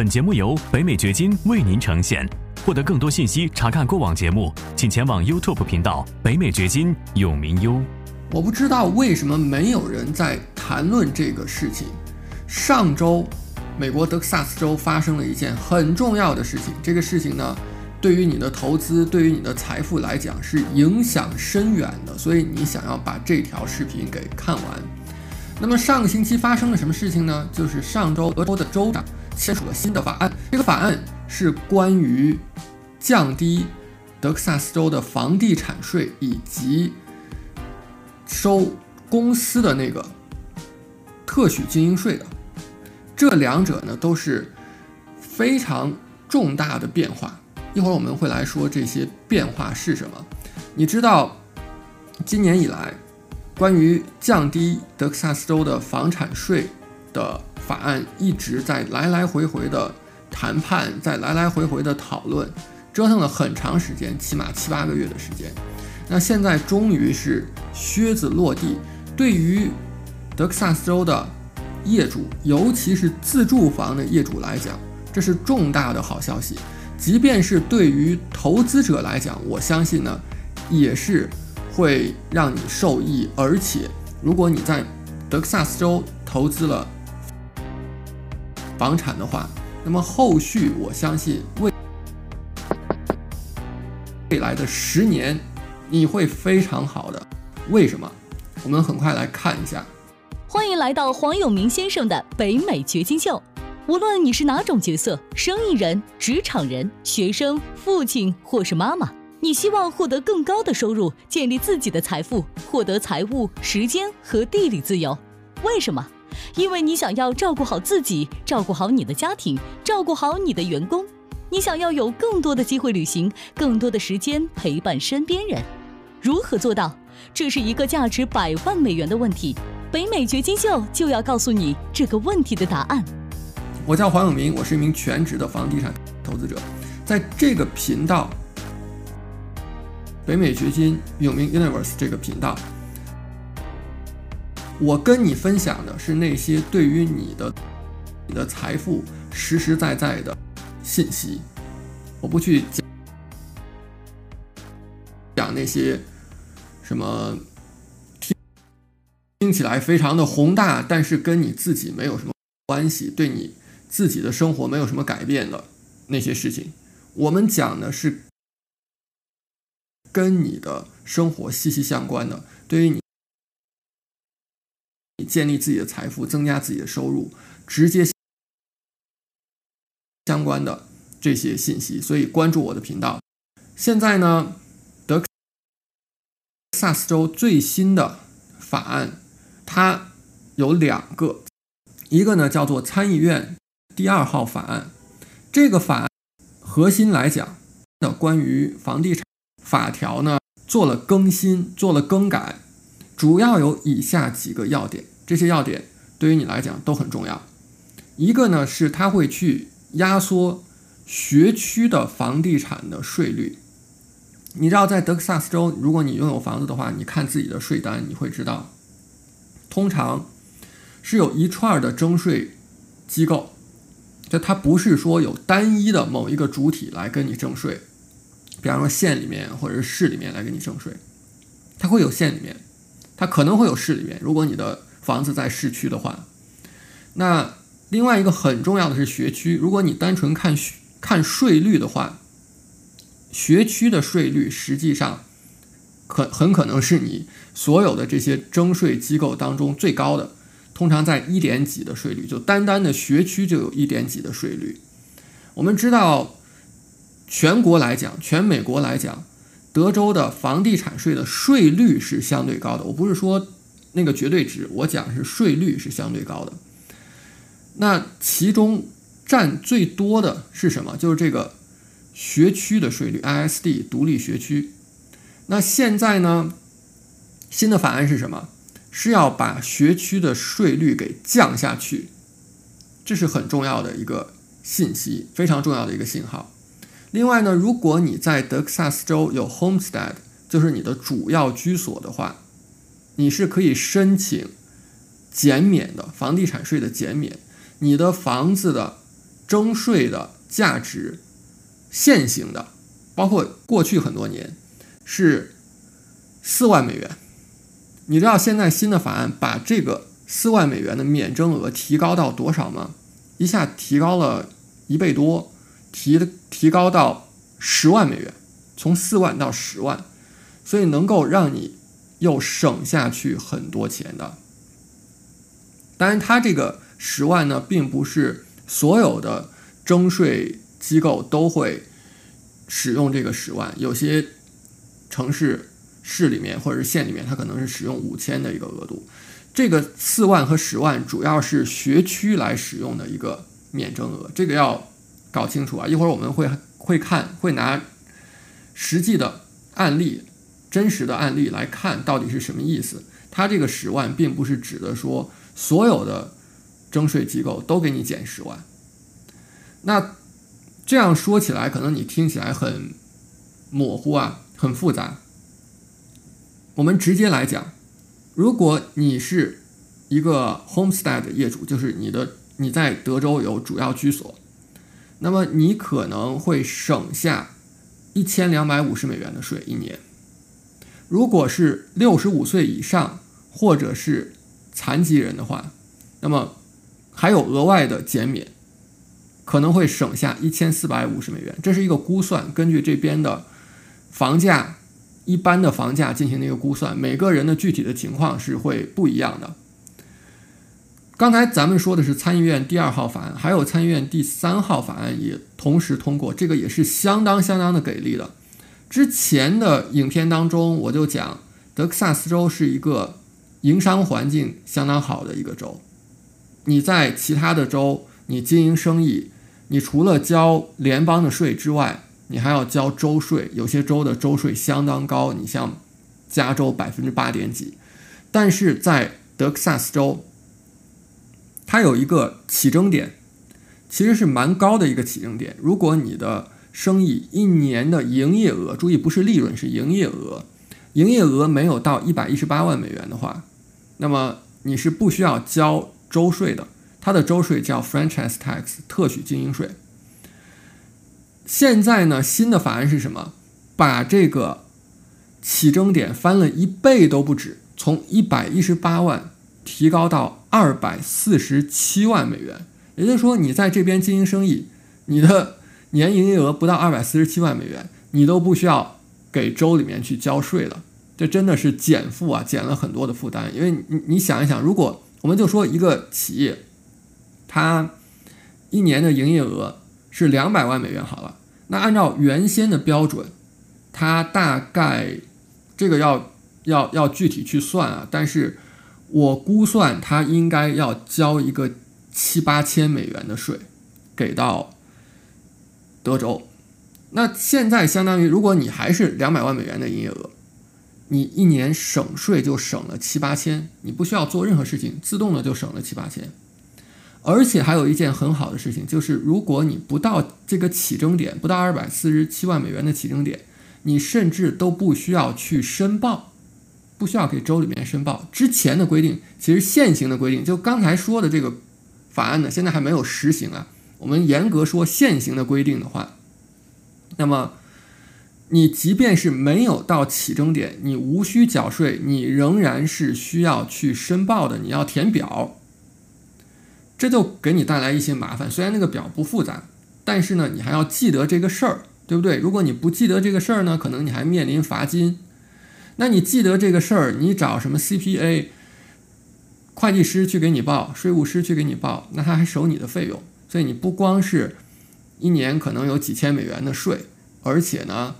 本节目由北美掘金为您呈现。获得更多信息，查看过往节目，请前往 YouTube 频道“北美掘金”永明优。我不知道为什么没有人在谈论这个事情。上周，美国德克萨斯州发生了一件很重要的事情。这个事情呢，对于你的投资，对于你的财富来讲是影响深远的。所以你想要把这条视频给看完。那么上个星期发生了什么事情呢？就是上周俄州的州长签署了新的法案。这个法案是关于降低德克萨斯州的房地产税以及收公司的那个特许经营税的。这两者呢都是非常重大的变化。一会儿我们会来说这些变化是什么。你知道，今年以来。关于降低德克萨斯州的房产税的法案一直在来来回回的谈判，在来来回回的讨论，折腾了很长时间，起码七八个月的时间。那现在终于是靴子落地。对于德克萨斯州的业主，尤其是自住房的业主来讲，这是重大的好消息。即便是对于投资者来讲，我相信呢，也是。会让你受益，而且如果你在德克萨斯州投资了房产的话，那么后续我相信未未来的十年你会非常好的。为什么？我们很快来看一下。欢迎来到黄永明先生的北美掘金秀。无论你是哪种角色，生意人、职场人、学生、父亲或是妈妈。你希望获得更高的收入，建立自己的财富，获得财务、时间和地理自由。为什么？因为你想要照顾好自己，照顾好你的家庭，照顾好你的员工。你想要有更多的机会旅行，更多的时间陪伴身边人。如何做到？这是一个价值百万美元的问题。北美掘金秀就要告诉你这个问题的答案。我叫黄永明，我是一名全职的房地产投资者，在这个频道。北美掘金永明 Universe 这个频道，我跟你分享的是那些对于你的、你的财富实实在在的信息。我不去讲讲那些什么听听起来非常的宏大，但是跟你自己没有什么关系，对你自己的生活没有什么改变的那些事情。我们讲的是。跟你的生活息息相关的，对于你你建立自己的财富、增加自己的收入，直接相关的这些信息，所以关注我的频道。现在呢，德克萨斯州最新的法案，它有两个，一个呢叫做参议院第二号法案，这个法案核心来讲的关于房地产。法条呢做了更新，做了更改，主要有以下几个要点。这些要点对于你来讲都很重要。一个呢是它会去压缩学区的房地产的税率。你知道，在德克萨斯州，如果你拥有房子的话，你看自己的税单，你会知道，通常是有一串的征税机构，就它不是说有单一的某一个主体来跟你征税。比方说县里面或者是市里面来给你征税，它会有县里面，它可能会有市里面。如果你的房子在市区的话，那另外一个很重要的是学区。如果你单纯看看税率的话，学区的税率实际上可很可能是你所有的这些征税机构当中最高的，通常在一点几的税率，就单单的学区就有一点几的税率。我们知道。全国来讲，全美国来讲，德州的房地产税的税率是相对高的。我不是说那个绝对值，我讲是税率是相对高的。那其中占最多的是什么？就是这个学区的税率，ISD 独立学区。那现在呢，新的法案是什么？是要把学区的税率给降下去，这是很重要的一个信息，非常重要的一个信号。另外呢，如果你在德克萨斯州有 homestead，就是你的主要居所的话，你是可以申请减免的房地产税的减免。你的房子的征税的价值，现行的，包括过去很多年是四万美元。你知道现在新的法案把这个四万美元的免征额提高到多少吗？一下提高了一倍多，提提高到十万美元，从四万到十万，所以能够让你又省下去很多钱的。当然，它这个十万呢，并不是所有的征税机构都会使用这个十万。有些城市市里面或者是县里面，它可能是使用五千的一个额度。这个四万和十万主要是学区来使用的一个免征额，这个要搞清楚啊！一会儿我们会会看，会拿实际的案例、真实的案例来看到底是什么意思。它这个十万并不是指的说。所有的征税机构都给你减十万，那这样说起来，可能你听起来很模糊啊，很复杂。我们直接来讲，如果你是一个 homestead 的业主，就是你的你在德州有主要居所，那么你可能会省下一千两百五十美元的税一年。如果是六十五岁以上，或者是残疾人的话，那么还有额外的减免，可能会省下一千四百五十美元。这是一个估算，根据这边的房价一般的房价进行的一个估算，每个人的具体的情况是会不一样的。刚才咱们说的是参议院第二号法案，还有参议院第三号法案也同时通过，这个也是相当相当的给力的。之前的影片当中我就讲，德克萨斯州是一个。营商环境相当好的一个州，你在其他的州，你经营生意，你除了交联邦的税之外，你还要交州税，有些州的州税相当高，你像加州百分之八点几，但是在德克萨斯州，它有一个起征点，其实是蛮高的一个起征点。如果你的生意一年的营业额，注意不是利润，是营业额，营业额没有到一百一十八万美元的话。那么你是不需要交州税的，它的州税叫 franchise tax 特许经营税。现在呢，新的法案是什么？把这个起征点翻了一倍都不止，从一百一十八万提高到二百四十七万美元。也就是说，你在这边经营生意，你的年营业额不到二百四十七万美元，你都不需要给州里面去交税了。这真的是减负啊，减了很多的负担。因为你你想一想，如果我们就说一个企业，它一年的营业额是两百万美元好了，那按照原先的标准，它大概这个要要要具体去算啊。但是我估算它应该要交一个七八千美元的税给到德州。那现在相当于，如果你还是两百万美元的营业额。你一年省税就省了七八千，你不需要做任何事情，自动的就省了七八千。而且还有一件很好的事情，就是如果你不到这个起征点，不到二百四十七万美元的起征点，你甚至都不需要去申报，不需要给州里面申报。之前的规定，其实现行的规定，就刚才说的这个法案呢，现在还没有实行啊。我们严格说现行的规定的话，那么。你即便是没有到起征点，你无需缴税，你仍然是需要去申报的。你要填表，这就给你带来一些麻烦。虽然那个表不复杂，但是呢，你还要记得这个事儿，对不对？如果你不记得这个事儿呢，可能你还面临罚金。那你记得这个事儿，你找什么 CPA、会计师去给你报，税务师去给你报，那他还收你的费用。所以你不光是一年可能有几千美元的税，而且呢。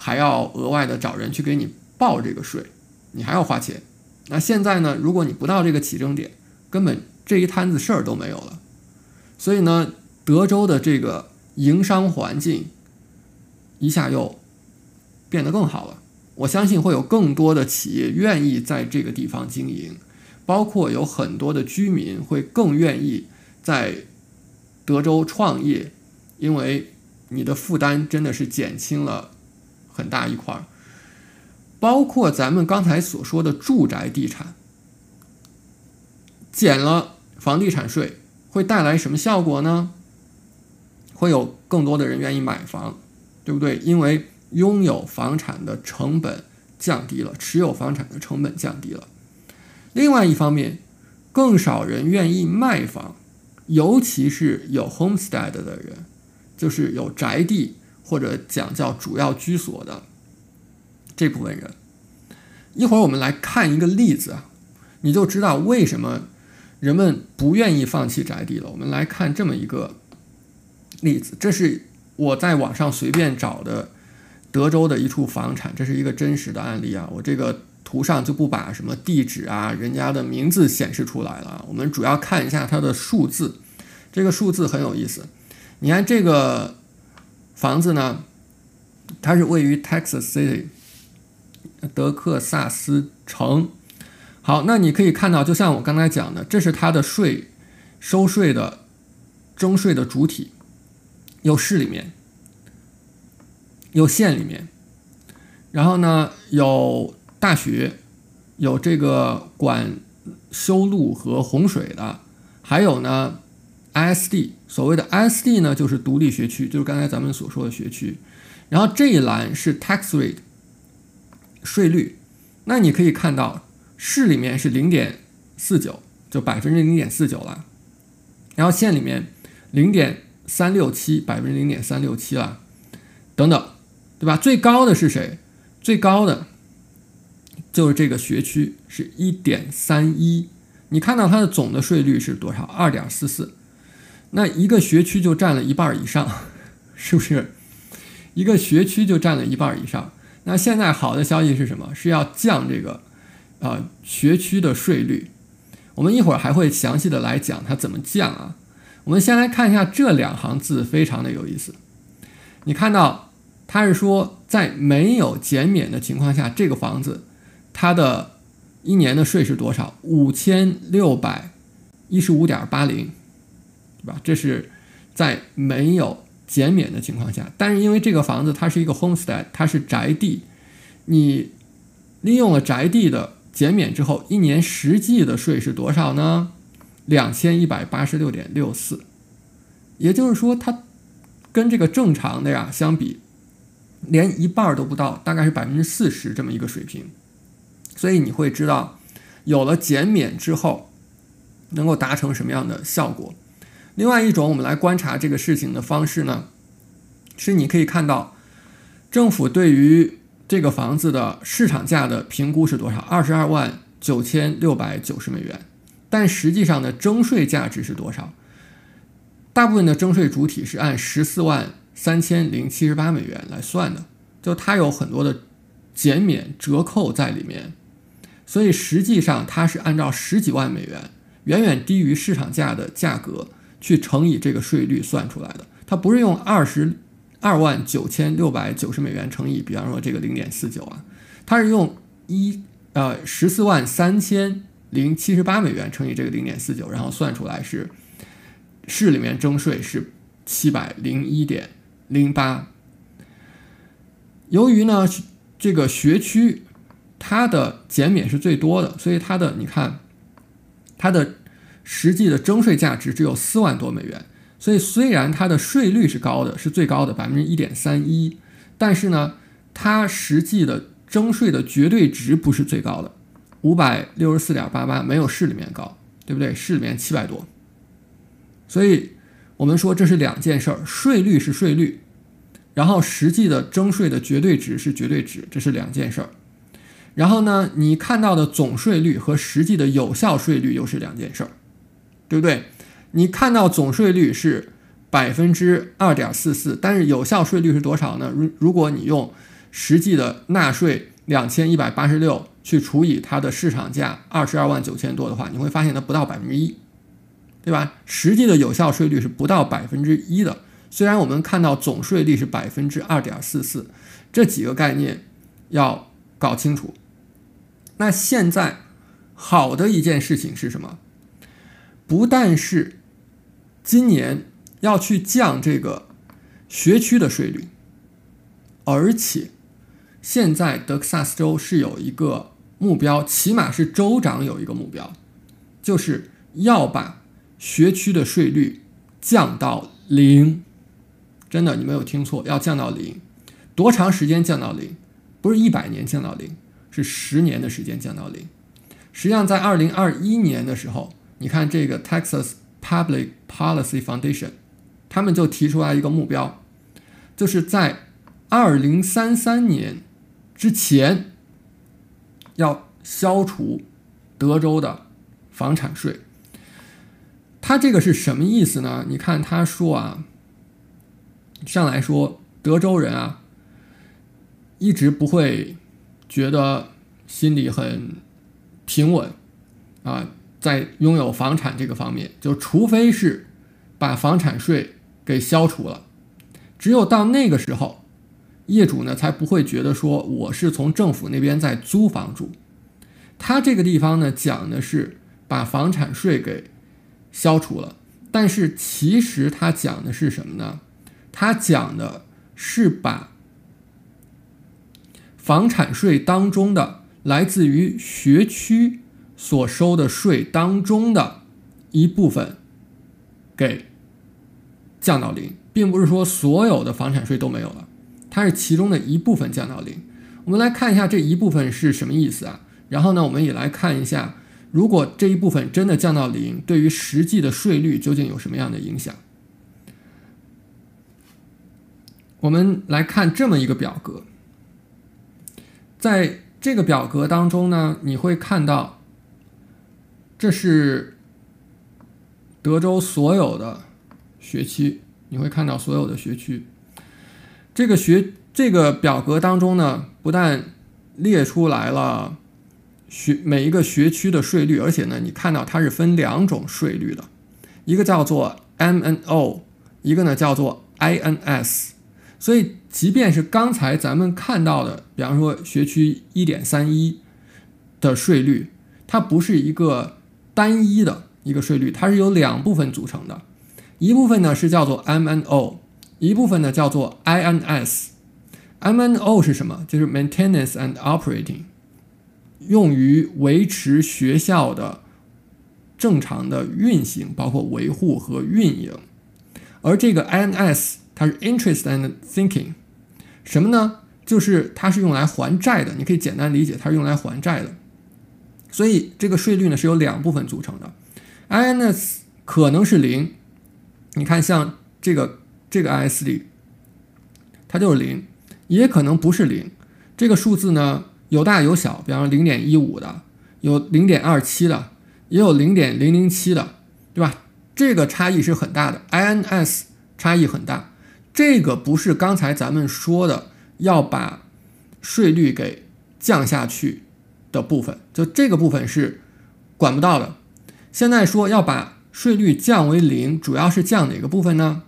还要额外的找人去给你报这个税，你还要花钱。那现在呢？如果你不到这个起征点，根本这一摊子事儿都没有了。所以呢，德州的这个营商环境一下又变得更好了。我相信会有更多的企业愿意在这个地方经营，包括有很多的居民会更愿意在德州创业，因为你的负担真的是减轻了。很大一块儿，包括咱们刚才所说的住宅地产，减了房地产税会带来什么效果呢？会有更多的人愿意买房，对不对？因为拥有房产的成本降低了，持有房产的成本降低了。另外一方面，更少人愿意卖房，尤其是有 homestead 的人，就是有宅地或者讲叫主要居所的这部分人。一会儿我们来看一个例子啊，你就知道为什么人们不愿意放弃宅地了。我们来看这么一个例子，这是我在网上随便找的德州的一处房产，这是一个真实的案例啊。我这个图上就不把什么地址啊、人家的名字显示出来了，我们主要看一下它的数字。这个数字很有意思，你看这个房子呢，它是位于 Texas City。德克萨斯城，好，那你可以看到，就像我刚才讲的，这是它的税收税的征税的主体，有市里面，有县里面，然后呢有大学，有这个管修路和洪水的，还有呢 ISD，所谓的 ISD 呢就是独立学区，就是刚才咱们所说的学区，然后这一栏是 tax rate。税率，那你可以看到市里面是零点四九，就百分之零点四九了，然后县里面零点三六七，百分之零点三六七了，等等，对吧？最高的是谁？最高的就是这个学区是一点三一，你看到它的总的税率是多少？二点四四，那一个学区就占了一半以上，是不是？一个学区就占了一半以上。那现在好的消息是什么？是要降这个，呃，学区的税率。我们一会儿还会详细的来讲它怎么降啊。我们先来看一下这两行字，非常的有意思。你看到它是说，在没有减免的情况下，这个房子它的一年的税是多少？五千六百一十五点八零，对吧？这是在没有。减免的情况下，但是因为这个房子它是一个 homestead，它是宅地，你利用了宅地的减免之后，一年实际的税是多少呢？两千一百八十六点六四，也就是说，它跟这个正常的呀相比，连一半都不到，大概是百分之四十这么一个水平。所以你会知道，有了减免之后，能够达成什么样的效果。另外一种，我们来观察这个事情的方式呢，是你可以看到，政府对于这个房子的市场价的评估是多少？二十二万九千六百九十美元。但实际上的征税价值是多少？大部分的征税主体是按十四万三千零七十八美元来算的，就它有很多的减免折扣在里面，所以实际上它是按照十几万美元，远远低于市场价的价格。去乘以这个税率算出来的，它不是用二十二万九千六百九十美元乘以，比方说这个零点四九啊，它是用一呃十四万三千零七十八美元乘以这个零点四九，然后算出来是市里面征税是七百零一点零八。由于呢这个学区它的减免是最多的，所以它的你看它的。实际的征税价值只有四万多美元，所以虽然它的税率是高的，是最高的百分之一点三一，但是呢，它实际的征税的绝对值不是最高的，五百六十四点八八，没有市里面高，对不对？市里面七百多，所以我们说这是两件事儿，税率是税率，然后实际的征税的绝对值是绝对值，这是两件事儿。然后呢，你看到的总税率和实际的有效税率又是两件事儿。对不对？你看到总税率是百分之二点四四，但是有效税率是多少呢？如如果你用实际的纳税两千一百八十六去除以它的市场价二十二万九千多的话，你会发现它不到百分之一，对吧？实际的有效税率是不到百分之一的。虽然我们看到总税率是百分之二点四四，这几个概念要搞清楚。那现在好的一件事情是什么？不但是今年要去降这个学区的税率，而且现在德克萨斯州是有一个目标，起码是州长有一个目标，就是要把学区的税率降到零。真的，你没有听错，要降到零。多长时间降到零？不是一百年降到零，是十年的时间降到零。实际上，在二零二一年的时候，你看这个 Texas Public Policy Foundation，他们就提出来一个目标，就是在二零三三年之前要消除德州的房产税。他这个是什么意思呢？你看他说啊，上来说德州人啊，一直不会觉得心里很平稳啊，在拥有房产这个方面，就除非是把房产税给消除了，只有到那个时候，业主呢才不会觉得说我是从政府那边在租房住。他这个地方呢讲的是把房产税给。消除了，但是其实他讲的是什么呢？他讲的是把房产税当中的来自于学区所收的税当中的一部分给降到零，并不是说所有的房产税都没有了，它是其中的一部分降到零。我们来看一下这一部分是什么意思啊？然后呢，我们也来看一下。如果这一部分真的降到零，对于实际的税率究竟有什么样的影响？我们来看这么一个表格，在这个表格当中呢，你会看到，这是德州所有的学区，你会看到所有的学区。这个学这个表格当中呢，不但列出来了。学每一个学区的税率，而且呢，你看到它是分两种税率的，一个叫做 MNO，一个呢叫做 INS。所以，即便是刚才咱们看到的，比方说学区一点三一的税率，它不是一个单一的一个税率，它是由两部分组成的，一部分呢是叫做 MNO，一部分呢叫做 INS。MNO 是什么？就是 Maintenance and Operating。用于维持学校的正常的运行，包括维护和运营。而这个 INS 它是 Interest and Thinking，什么呢？就是它是用来还债的。你可以简单理解，它是用来还债的。所以这个税率呢是由两部分组成的。INS 可能是零，你看像这个这个 IS 里，它就是零，也可能不是零。这个数字呢？有大有小，比方说零点一五的，有零点二七的，也有零点零零七的，对吧？这个差异是很大的，INS 差异很大。这个不是刚才咱们说的要把税率给降下去的部分，就这个部分是管不到的。现在说要把税率降为零，主要是降哪个部分呢？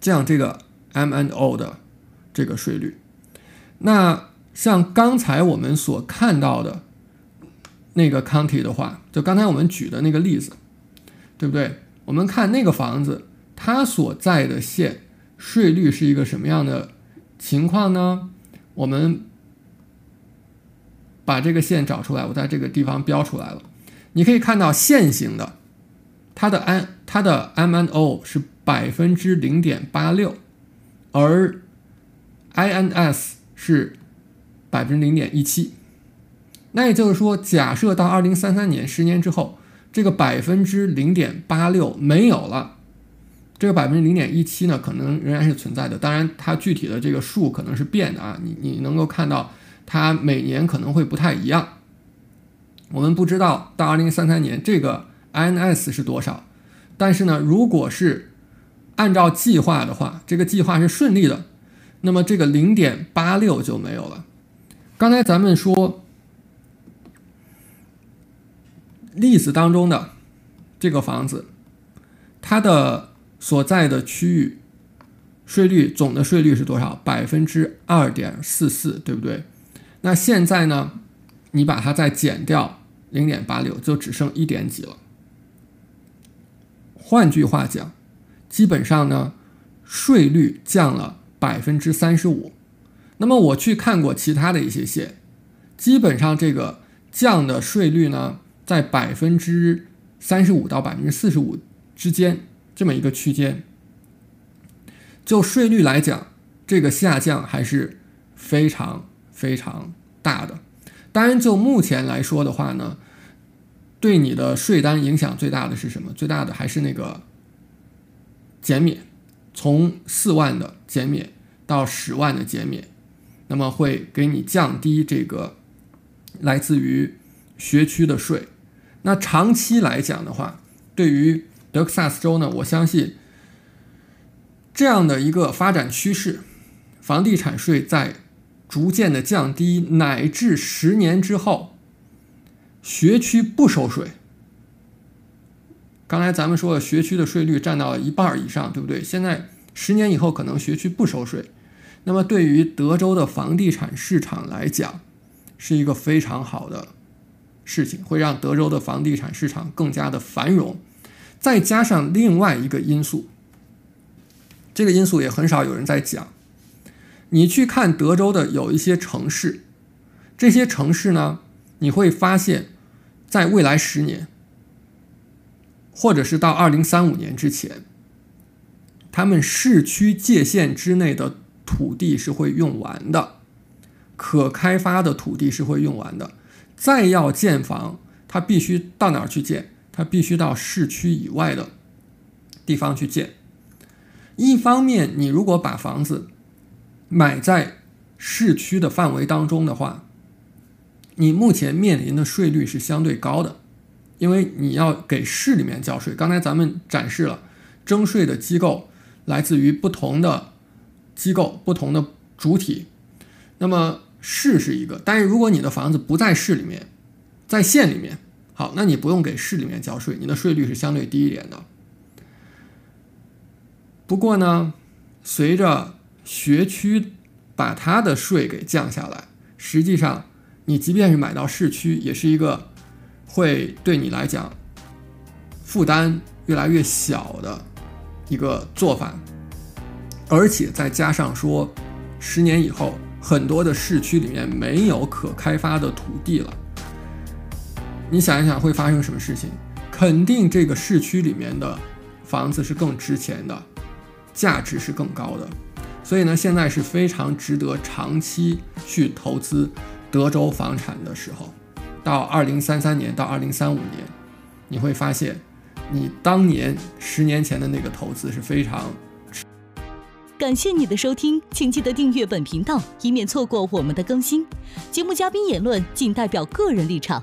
降这个 MNO 的这个税率。那。像刚才我们所看到的那个 county 的话，就刚才我们举的那个例子，对不对？我们看那个房子，它所在的县税率是一个什么样的情况呢？我们把这个线找出来，我在这个地方标出来了。你可以看到线型的，它的 n 它的 M N O 是百分之零点八六，而 I N S 是。百分之零点一七，那也就是说，假设到二零三三年，十年之后，这个百分之零点八六没有了，这个百分之零点一七呢，可能仍然是存在的。当然，它具体的这个数可能是变的啊，你你能够看到，它每年可能会不太一样。我们不知道到二零三三年这个 INS 是多少，但是呢，如果是按照计划的话，这个计划是顺利的，那么这个零点八六就没有了。刚才咱们说例子当中的这个房子，它的所在的区域税率总的税率是多少？百分之二点四四，对不对？那现在呢，你把它再减掉零点八六，就只剩一点几了。换句话讲，基本上呢，税率降了百分之三十五。那么我去看过其他的一些县，基本上这个降的税率呢，在百分之三十五到百分之四十五之间这么一个区间。就税率来讲，这个下降还是非常非常大的。当然，就目前来说的话呢，对你的税单影响最大的是什么？最大的还是那个减免，从四万的减免到十万的减免，那么会给你降低这个来自于学区的税。那长期来讲的话，对于德克萨斯州呢，我相信这样的一个发展趋势，房地产税在。逐渐的降低，乃至十年之后，学区不收税。刚才咱们说了，学区的税率占到了一半以上，对不对？现在十年以后，可能学区不收税。那么，对于德州的房地产市场来讲，是一个非常好的事情，会让德州的房地产市场更加的繁荣。再加上另外一个因素，这个因素也很少有人在讲。你去看德州的有一些城市，这些城市呢，你会发现，在未来十年，或者是到二零三五年之前，他们市区界限之内的土地是会用完的，可开发的土地是会用完的。再要建房，它必须到哪儿去建？它必须到市区以外的地方去建。一方面，你如果把房子，买在市区的范围当中的话，你目前面临的税率是相对高的，因为你要给市里面交税。刚才咱们展示了征税的机构来自于不同的机构、不同的主体。那么市是一个，但是如果你的房子不在市里面，在县里面，好，那你不用给市里面交税，你的税率是相对低一点的。不过呢，随着学区把它的税给降下来，实际上你即便是买到市区，也是一个会对你来讲负担越来越小的一个做法，而且再加上说，十年以后很多的市区里面没有可开发的土地了，你想一想会发生什么事情？肯定这个市区里面的房子是更值钱的，价值是更高的。所以呢，现在是非常值得长期去投资德州房产的时候。到二零三三年到二零三五年，你会发现，你当年十年前的那个投资是非常值。感谢你的收听，请记得订阅本频道，以免错过我们的更新。节目嘉宾言论仅代表个人立场。